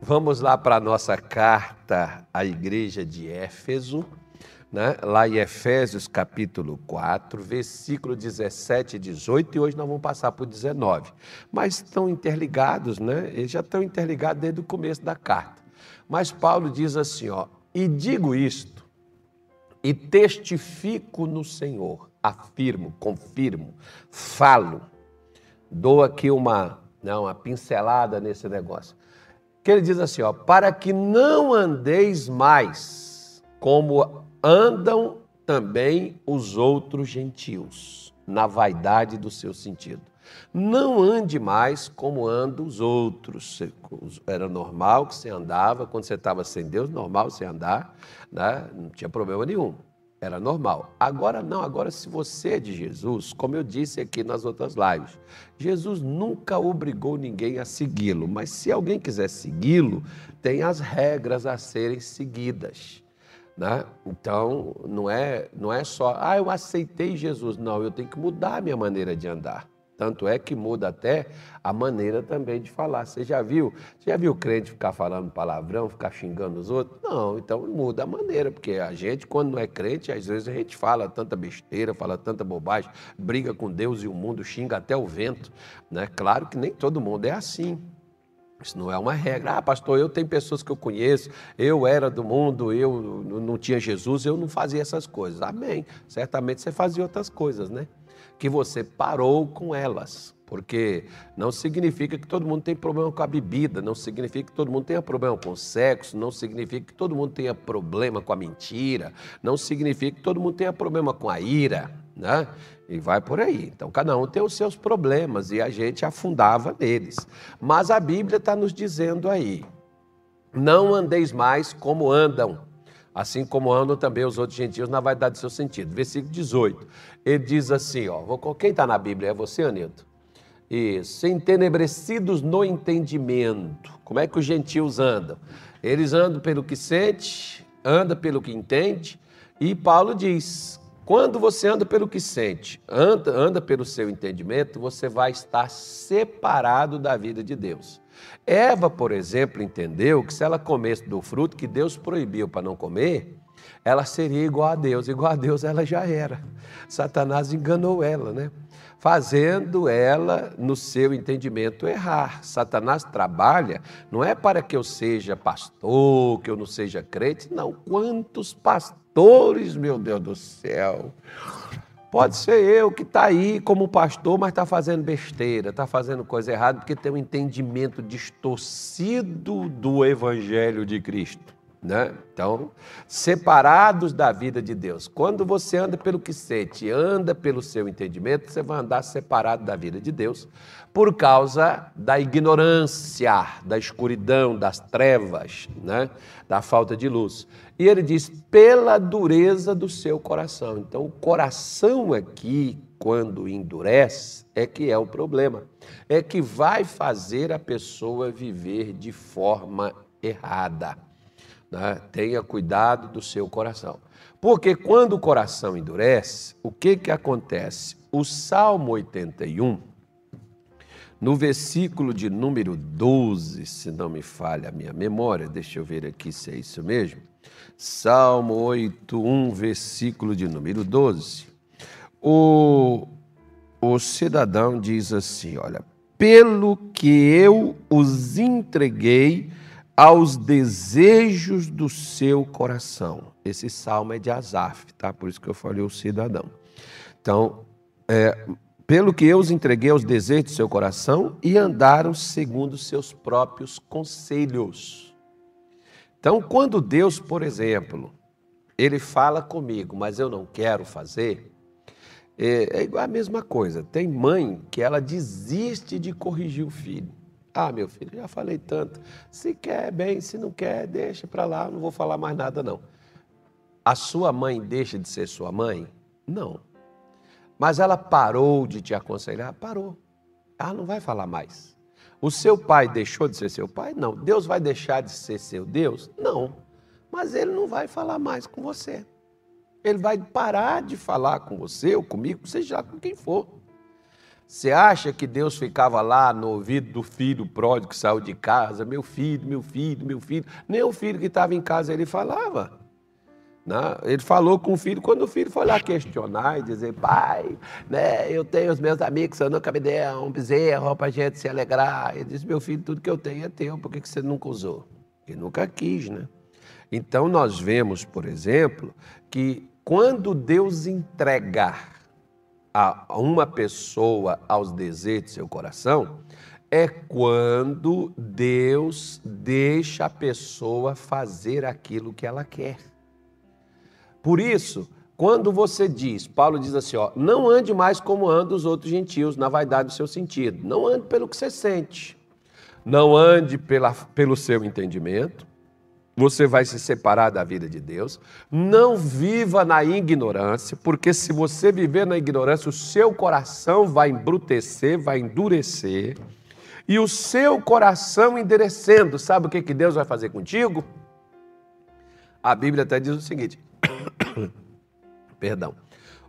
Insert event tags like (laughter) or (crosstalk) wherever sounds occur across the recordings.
Vamos lá para a nossa carta à igreja de Éfeso, né? lá em Efésios capítulo 4, versículo 17 e 18, e hoje nós vamos passar por 19. Mas estão interligados, né? Eles já estão interligados desde o começo da carta. Mas Paulo diz assim, ó, e digo isto, e testifico no Senhor, afirmo, confirmo, falo, dou aqui uma, não, uma pincelada nesse negócio. Que ele diz assim, ó, para que não andeis mais como andam também os outros gentios, na vaidade do seu sentido. Não ande mais como andam os outros. Era normal que você andava, quando você estava sem Deus, normal você andar, né? não tinha problema nenhum. Era normal. Agora não, agora se você é de Jesus, como eu disse aqui nas outras lives, Jesus nunca obrigou ninguém a segui-lo, mas se alguém quiser segui-lo, tem as regras a serem seguidas. Né? Então, não é, não é só, ah, eu aceitei Jesus. Não, eu tenho que mudar a minha maneira de andar. Tanto é que muda até a maneira também de falar. Você já viu? Você já viu crente ficar falando palavrão, ficar xingando os outros? Não, então muda a maneira, porque a gente, quando não é crente, às vezes a gente fala tanta besteira, fala tanta bobagem, briga com Deus e o mundo, xinga até o vento. Né? Claro que nem todo mundo é assim. Isso não é uma regra. Ah, pastor, eu tenho pessoas que eu conheço, eu era do mundo, eu não tinha Jesus, eu não fazia essas coisas. Amém. Certamente você fazia outras coisas, né? que você parou com elas. Porque não significa que todo mundo tem problema com a bebida, não significa que todo mundo tenha problema com o sexo, não significa que todo mundo tenha problema com a mentira, não significa que todo mundo tenha problema com a ira, né? E vai por aí. Então, cada um tem os seus problemas e a gente afundava neles. Mas a Bíblia está nos dizendo aí: não andeis mais como andam assim como andam também os outros gentios na vaidade do seu sentido. Versículo 18, ele diz assim, ó, quem está na Bíblia? É você, Anito? Isso, entenebrecidos no entendimento. Como é que os gentios andam? Eles andam pelo que sente, anda pelo que entende, e Paulo diz, quando você anda pelo que sente, anda, anda pelo seu entendimento, você vai estar separado da vida de Deus. Eva, por exemplo, entendeu que se ela comesse do fruto que Deus proibiu para não comer, ela seria igual a Deus. Igual a Deus ela já era. Satanás enganou ela, né? Fazendo ela, no seu entendimento, errar. Satanás trabalha não é para que eu seja pastor, que eu não seja crente, não. Quantos pastores, meu Deus do céu, Pode ser eu que está aí como pastor, mas está fazendo besteira, está fazendo coisa errada, porque tem um entendimento distorcido do Evangelho de Cristo. Né? Então, separados da vida de Deus. Quando você anda pelo que sente, anda pelo seu entendimento, você vai andar separado da vida de Deus por causa da ignorância, da escuridão, das trevas, né? da falta de luz. E ele diz, pela dureza do seu coração. Então, o coração aqui, quando endurece, é que é o problema. É que vai fazer a pessoa viver de forma errada. Né? Tenha cuidado do seu coração. Porque quando o coração endurece, o que, que acontece? O Salmo 81, no versículo de número 12, se não me falha a minha memória, deixa eu ver aqui se é isso mesmo. Salmo 8, 1, versículo de número 12. O, o cidadão diz assim: Olha, pelo que eu os entreguei aos desejos do seu coração. Esse salmo é de Asaf, tá? Por isso que eu falei o cidadão. Então, é, pelo que eu os entreguei aos desejos do seu coração e andaram segundo seus próprios conselhos. Então, quando Deus, por exemplo, ele fala comigo, mas eu não quero fazer, é, é igual a mesma coisa. Tem mãe que ela desiste de corrigir o filho. Ah, meu filho, já falei tanto. Se quer, bem, se não quer, deixa para lá, não vou falar mais nada, não. A sua mãe deixa de ser sua mãe? Não. Mas ela parou de te aconselhar? Parou. Ela não vai falar mais. O seu pai deixou de ser seu pai? Não. Deus vai deixar de ser seu Deus? Não. Mas ele não vai falar mais com você. Ele vai parar de falar com você ou comigo, seja com quem for. Você acha que Deus ficava lá no ouvido do filho pródigo que saiu de casa? Meu filho, meu filho, meu filho. Nem o filho que estava em casa ele falava. Né? ele falou com o filho quando o filho foi lá questionar e dizer: Pai, né, eu tenho os meus amigos, eu nunca me deu um bezerro para a gente se alegrar. Ele disse: Meu filho, tudo que eu tenho é teu, por que você nunca usou? Ele nunca quis, né? Então nós vemos, por exemplo, que quando Deus entregar a uma pessoa aos desejos do seu coração, é quando Deus deixa a pessoa fazer aquilo que ela quer. Por isso, quando você diz, Paulo diz assim, ó, não ande mais como andam os outros gentios, na vaidade do seu sentido. Não ande pelo que você sente. Não ande pela, pelo seu entendimento você vai se separar da vida de Deus. Não viva na ignorância, porque se você viver na ignorância, o seu coração vai embrutecer, vai endurecer. E o seu coração endurecendo, sabe o que, que Deus vai fazer contigo? A Bíblia até diz o seguinte: (coughs) perdão.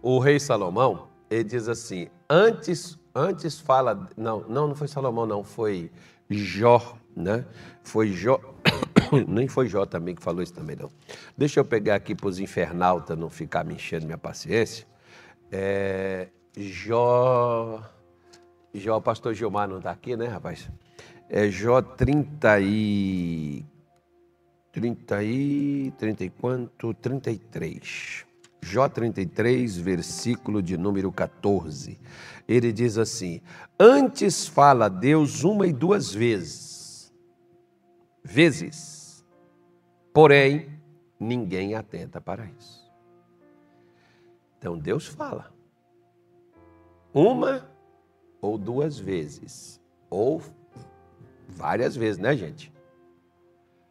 O rei Salomão, ele diz assim: antes, antes fala. Não, não, não foi Salomão, não, foi Jó, né? Foi Jó. (coughs) Nem foi Jó também que falou isso também, não. Deixa eu pegar aqui para os infernautas não ficar me enchendo minha paciência. É, Jó. Jó, pastor Gilmar não está aqui, né, rapaz? É Jó 30 e. 30 e. 30 e quanto? 33. Jó 33, versículo de número 14. Ele diz assim: Antes fala Deus uma e duas vezes. Vezes Porém, ninguém atenta para isso. Então Deus fala. Uma ou duas vezes. Ou várias vezes, né, gente?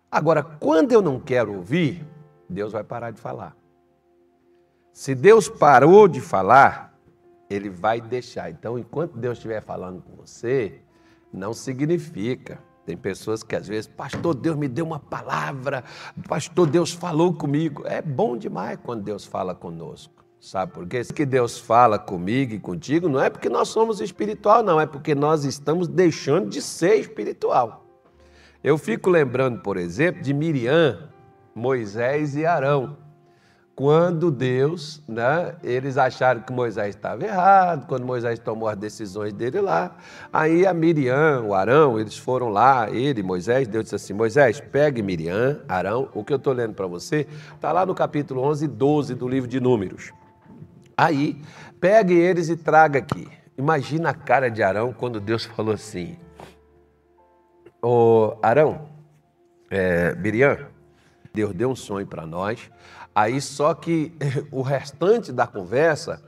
Agora, quando eu não quero ouvir, Deus vai parar de falar. Se Deus parou de falar, ele vai deixar. Então, enquanto Deus estiver falando com você, não significa tem pessoas que às vezes, pastor, Deus me deu uma palavra, pastor, Deus falou comigo. É bom demais quando Deus fala conosco. Sabe por quê? Que Deus fala comigo e contigo não é porque nós somos espiritual, não, é porque nós estamos deixando de ser espiritual. Eu fico lembrando, por exemplo, de Miriam, Moisés e Arão quando Deus, né, eles acharam que Moisés estava errado, quando Moisés tomou as decisões dele lá, aí a Miriam, o Arão, eles foram lá, ele, Moisés, Deus disse assim, Moisés, pegue Miriam, Arão, o que eu estou lendo para você, está lá no capítulo 11 e 12 do livro de Números. Aí, pegue eles e traga aqui. Imagina a cara de Arão quando Deus falou assim, ô Arão, é, Miriam, Deus deu um sonho para nós, Aí só que (laughs) o restante da conversa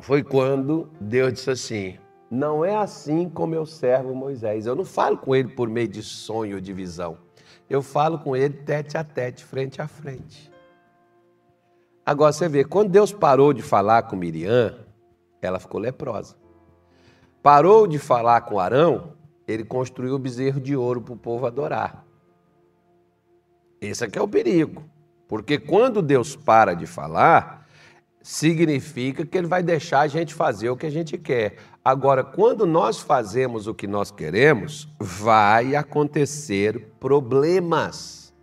foi quando Deus disse assim: Não é assim como eu servo Moisés. Eu não falo com ele por meio de sonho ou de visão. Eu falo com ele tete a tete, frente a frente. Agora você vê, quando Deus parou de falar com Miriam, ela ficou leprosa. Parou de falar com Arão, ele construiu o bezerro de ouro para o povo adorar. Esse aqui é o perigo. Porque quando Deus para de falar, significa que Ele vai deixar a gente fazer o que a gente quer. Agora, quando nós fazemos o que nós queremos, vai acontecer problemas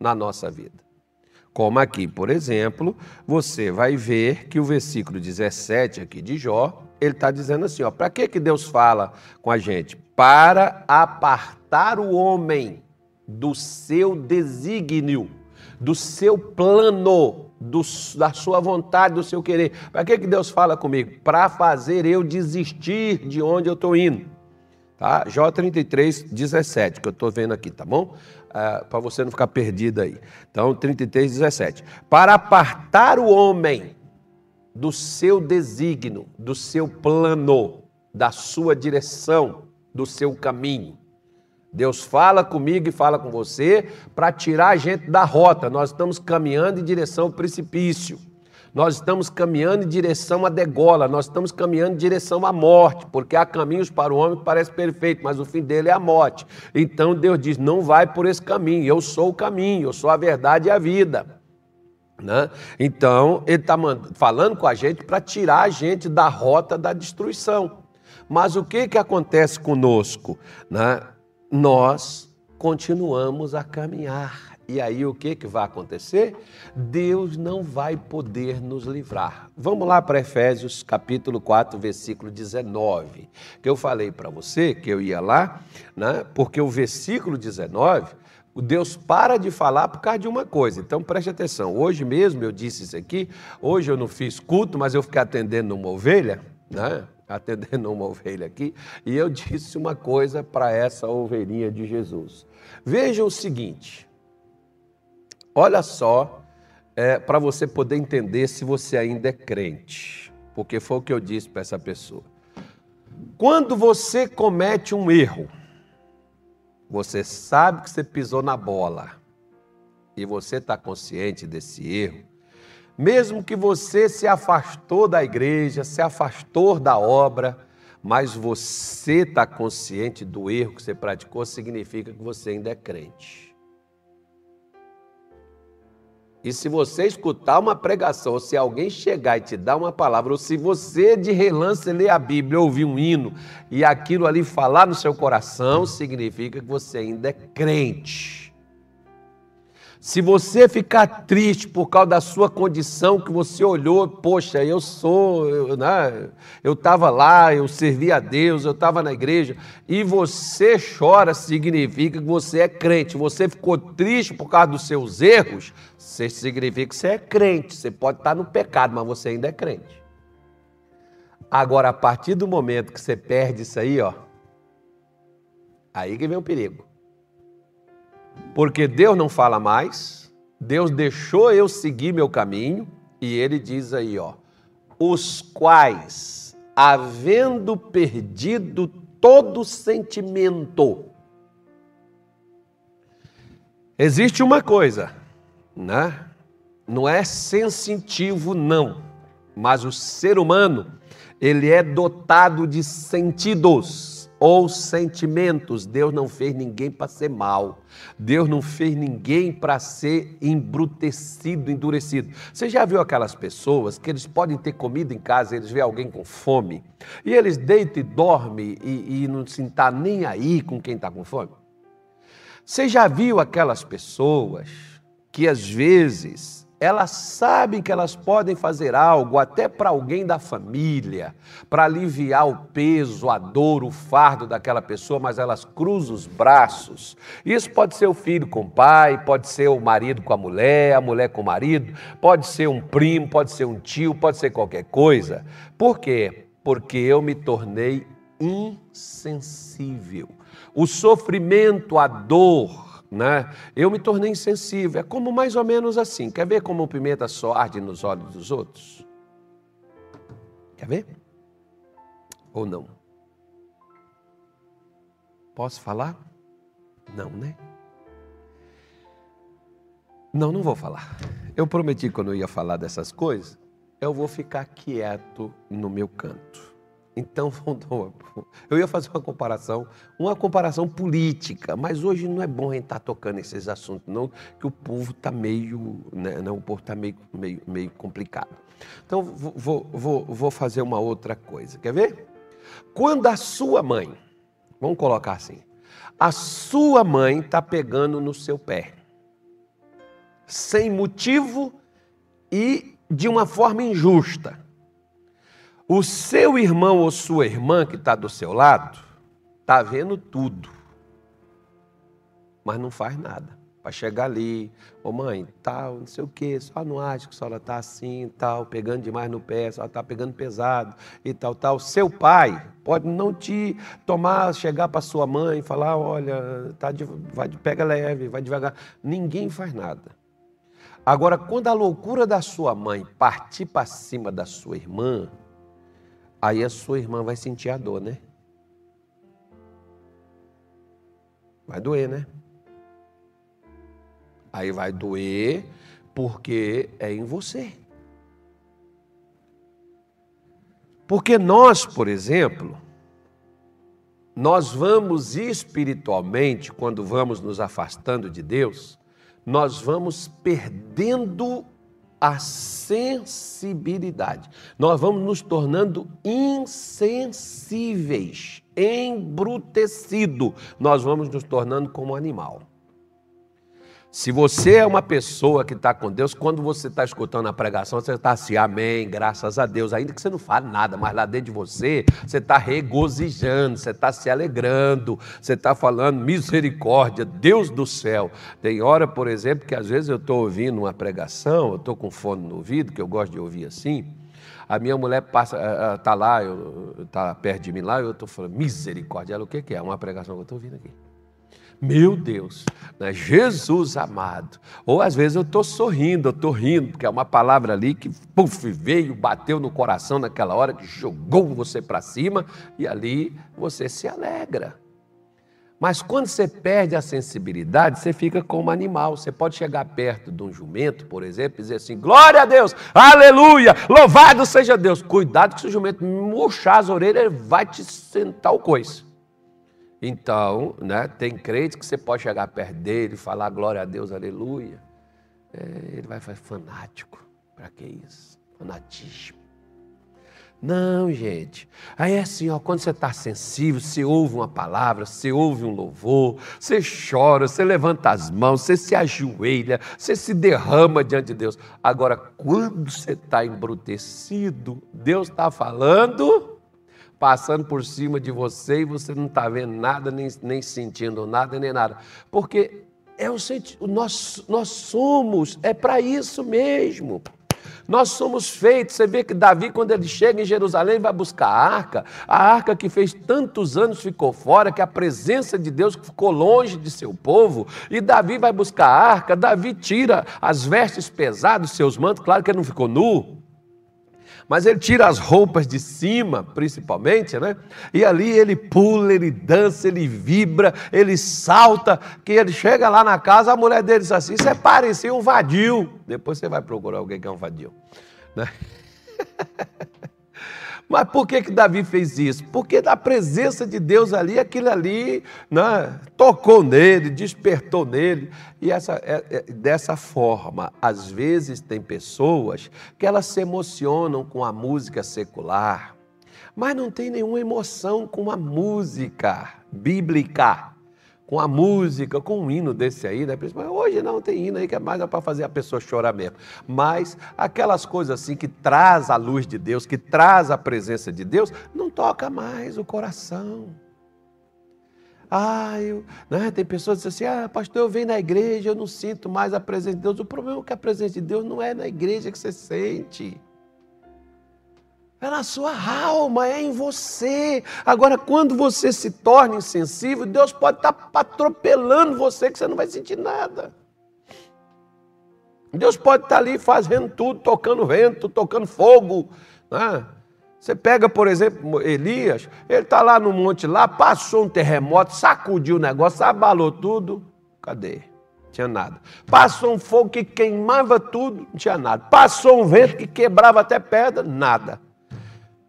na nossa vida. Como aqui, por exemplo, você vai ver que o versículo 17 aqui de Jó, ele está dizendo assim: ó, para que, que Deus fala com a gente? Para apartar o homem do seu desígnio do seu plano, do, da sua vontade, do seu querer. Para que, que Deus fala comigo? Para fazer eu desistir de onde eu estou indo. Tá? Jó 33, 17, que eu estou vendo aqui, tá bom? Ah, Para você não ficar perdido aí. Então, 33, 17. Para apartar o homem do seu desígnio, do seu plano, da sua direção, do seu caminho. Deus fala comigo e fala com você para tirar a gente da rota. Nós estamos caminhando em direção ao precipício. Nós estamos caminhando em direção à degola, nós estamos caminhando em direção à morte, porque há caminhos para o homem que parece perfeito, mas o fim dele é a morte. Então Deus diz: não vai por esse caminho, eu sou o caminho, eu sou a verdade e a vida. Né? Então, ele está falando com a gente para tirar a gente da rota da destruição. Mas o que, que acontece conosco? Né? Nós continuamos a caminhar. E aí o que, que vai acontecer? Deus não vai poder nos livrar. Vamos lá para Efésios capítulo 4, versículo 19. Que eu falei para você que eu ia lá, né? porque o versículo 19 o Deus para de falar por causa de uma coisa. Então preste atenção. Hoje mesmo eu disse isso aqui. Hoje eu não fiz culto, mas eu fiquei atendendo uma ovelha, né? (laughs) Atendendo uma ovelha aqui, e eu disse uma coisa para essa ovelhinha de Jesus. Veja o seguinte. Olha só, é, para você poder entender se você ainda é crente, porque foi o que eu disse para essa pessoa. Quando você comete um erro, você sabe que você pisou na bola e você está consciente desse erro, mesmo que você se afastou da igreja, se afastou da obra, mas você está consciente do erro que você praticou, significa que você ainda é crente. E se você escutar uma pregação, ou se alguém chegar e te dar uma palavra, ou se você de relance ler a Bíblia, ouvir um hino e aquilo ali falar no seu coração, significa que você ainda é crente. Se você ficar triste por causa da sua condição, que você olhou, poxa, eu sou, eu né, estava lá, eu servi a Deus, eu estava na igreja, e você chora, significa que você é crente. Você ficou triste por causa dos seus erros, significa que você é crente. Você pode estar no pecado, mas você ainda é crente. Agora, a partir do momento que você perde isso aí, ó, aí que vem o perigo. Porque Deus não fala mais, Deus deixou eu seguir meu caminho, e ele diz aí, ó, os quais, havendo perdido todo sentimento, existe uma coisa, né? Não é sensitivo, não, mas o ser humano, ele é dotado de sentidos ou sentimentos. Deus não fez ninguém para ser mal. Deus não fez ninguém para ser embrutecido, endurecido. Você já viu aquelas pessoas que eles podem ter comida em casa, eles veem alguém com fome, e eles deitam e dormem e, e não se está nem aí com quem está com fome? Você já viu aquelas pessoas que às vezes elas sabem que elas podem fazer algo até para alguém da família, para aliviar o peso, a dor, o fardo daquela pessoa, mas elas cruzam os braços. Isso pode ser o filho com o pai, pode ser o marido com a mulher, a mulher com o marido, pode ser um primo, pode ser um tio, pode ser qualquer coisa. Por quê? Porque eu me tornei insensível. O sofrimento, a dor, né? Eu me tornei insensível. É como mais ou menos assim. Quer ver como o pimenta só arde nos olhos dos outros? Quer ver? Ou não? Posso falar? Não, né? Não, não vou falar. Eu prometi quando eu ia falar dessas coisas, eu vou ficar quieto no meu canto. Então, (laughs) eu ia fazer uma comparação, uma comparação política, mas hoje não é bom a gente estar tá tocando esses assuntos, não, que o povo está meio, né, não, o povo está meio, meio, meio complicado. Então, vou, vou, vou fazer uma outra coisa, quer ver? Quando a sua mãe, vamos colocar assim, a sua mãe está pegando no seu pé, sem motivo e de uma forma injusta, o seu irmão ou sua irmã que está do seu lado está vendo tudo, mas não faz nada. Para chegar ali, ô oh, mãe, tal, não sei o quê, só não acho que a senhora está assim, tal, pegando demais no pé, só está pegando pesado e tal, tal. Seu pai pode não te tomar, chegar para sua mãe e falar, olha, tá de, vai, pega leve, vai devagar. Ninguém faz nada. Agora, quando a loucura da sua mãe partir para cima da sua irmã, Aí a sua irmã vai sentir a dor, né? Vai doer, né? Aí vai doer porque é em você. Porque nós, por exemplo, nós vamos espiritualmente, quando vamos nos afastando de Deus, nós vamos perdendo a sensibilidade. Nós vamos nos tornando insensíveis, embrutecido. Nós vamos nos tornando como animal. Se você é uma pessoa que está com Deus, quando você está escutando a pregação, você está assim, amém, graças a Deus, ainda que você não fale nada, mas lá dentro de você, você está regozijando, você está se alegrando, você está falando misericórdia, Deus do céu. Tem hora, por exemplo, que às vezes eu estou ouvindo uma pregação, eu estou com fone no ouvido, que eu gosto de ouvir assim, a minha mulher passa, está lá, está perto de mim lá, eu estou falando misericórdia. Ela, o que, que é? Uma pregação que eu estou ouvindo aqui. Meu Deus, né? Jesus amado. Ou às vezes eu estou sorrindo, eu estou rindo, porque é uma palavra ali que puff, veio, bateu no coração naquela hora, que jogou você para cima e ali você se alegra. Mas quando você perde a sensibilidade, você fica como animal. Você pode chegar perto de um jumento, por exemplo, e dizer assim: glória a Deus, aleluia, louvado seja Deus. Cuidado que se o jumento murchar as orelhas, ele vai te sentar o coice. Então, né, tem crente que você pode chegar perto dele e falar glória a Deus, aleluia. É, ele vai falar fanático. Para que isso? Fanatismo. Não, gente. Aí é assim, ó, quando você está sensível, você ouve uma palavra, você ouve um louvor, você chora, você levanta as mãos, você se ajoelha, você se derrama diante de Deus. Agora, quando você está embrutecido, Deus está falando passando por cima de você e você não está vendo nada, nem, nem sentindo nada, nem nada. Porque é o nós, nós somos, é para isso mesmo. Nós somos feitos. Você vê que Davi, quando ele chega em Jerusalém, vai buscar a arca. A arca que fez tantos anos ficou fora, que a presença de Deus ficou longe de seu povo. E Davi vai buscar a arca. Davi tira as vestes pesadas, seus mantos. Claro que ele não ficou nu. Mas ele tira as roupas de cima, principalmente, né? E ali ele pula, ele dança, ele vibra, ele salta. Que ele chega lá na casa, a mulher dele diz assim: Você parecia um vadio. Depois você vai procurar alguém que é um vadio. Né? (laughs) Mas por que, que Davi fez isso? Porque da presença de Deus ali, aquilo ali né, tocou nele, despertou nele. E essa, é, é, dessa forma, às vezes tem pessoas que elas se emocionam com a música secular, mas não tem nenhuma emoção com a música bíblica com a música, com um hino desse aí, né? Hoje não tem hino aí que é mais para fazer a pessoa chorar mesmo. Mas aquelas coisas assim que traz a luz de Deus, que traz a presença de Deus, não toca mais o coração. Ah, eu, né? tem pessoas que dizem assim, ah, pastor, eu venho na igreja, eu não sinto mais a presença de Deus. O problema é que a presença de Deus não é na igreja que você sente. É na sua alma, é em você. Agora, quando você se torna insensível, Deus pode estar atropelando você que você não vai sentir nada. Deus pode estar ali fazendo tudo, tocando vento, tocando fogo. Né? Você pega, por exemplo, Elias, ele está lá no monte lá, passou um terremoto, sacudiu o negócio, abalou tudo. Cadê? tinha nada. Passou um fogo que queimava tudo, não tinha nada. Passou um vento que quebrava até pedra, nada.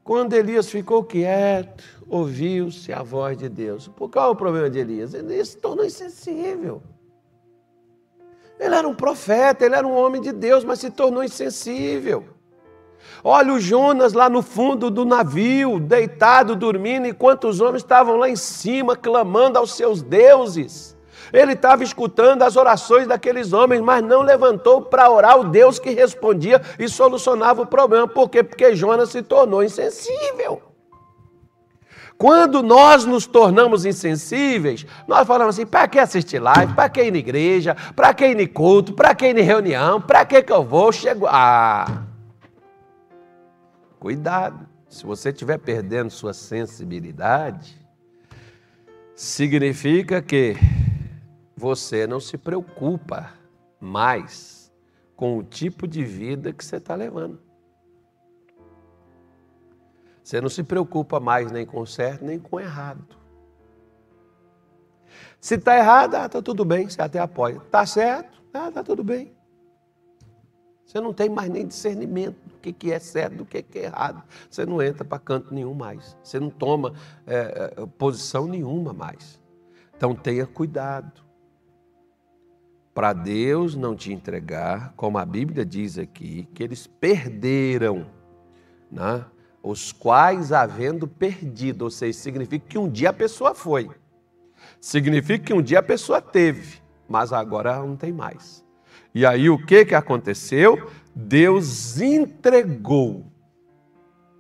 Quando Elias ficou quieto, ouviu-se a voz de Deus. Por qual é o problema de Elias? Ele se tornou insensível. Ele era um profeta, ele era um homem de Deus, mas se tornou insensível. Olha o Jonas lá no fundo do navio, deitado, dormindo, enquanto os homens estavam lá em cima, clamando aos seus deuses. Ele estava escutando as orações daqueles homens, mas não levantou para orar o Deus que respondia e solucionava o problema. Por quê? Porque Jonas se tornou insensível. Quando nós nos tornamos insensíveis, nós falamos assim: para que assistir live? Para que ir na igreja? Para que ir no culto? Para que ir em reunião? Para que, que eu vou? Chego. Ah! Cuidado. Se você estiver perdendo sua sensibilidade, significa que você não se preocupa mais com o tipo de vida que você está levando. Você não se preocupa mais nem com certo nem com errado. Se está errado, está ah, tudo bem, você até apoia. Está certo, está ah, tudo bem. Você não tem mais nem discernimento do que, que é certo, do que, que é errado. Você não entra para canto nenhum mais. Você não toma é, posição nenhuma mais. Então tenha cuidado. Para Deus não te entregar, como a Bíblia diz aqui, que eles perderam, né? os quais havendo perdido, ou seja, significa que um dia a pessoa foi, significa que um dia a pessoa teve, mas agora não tem mais. E aí o que, que aconteceu? Deus entregou,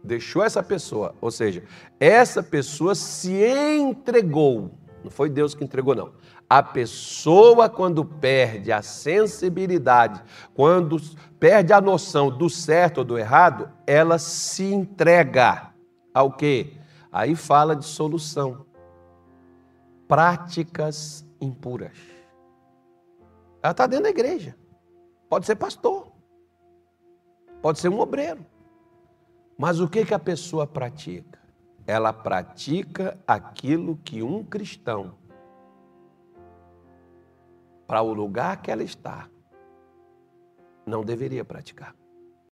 deixou essa pessoa, ou seja, essa pessoa se entregou, não foi Deus que entregou, não a pessoa, quando perde a sensibilidade, quando perde a noção do certo ou do errado, ela se entrega ao quê? Aí fala de solução. Práticas impuras. Ela está dentro da igreja. Pode ser pastor. Pode ser um obreiro. Mas o que, que a pessoa pratica? Ela pratica aquilo que um cristão para o lugar que ela está, não deveria praticar.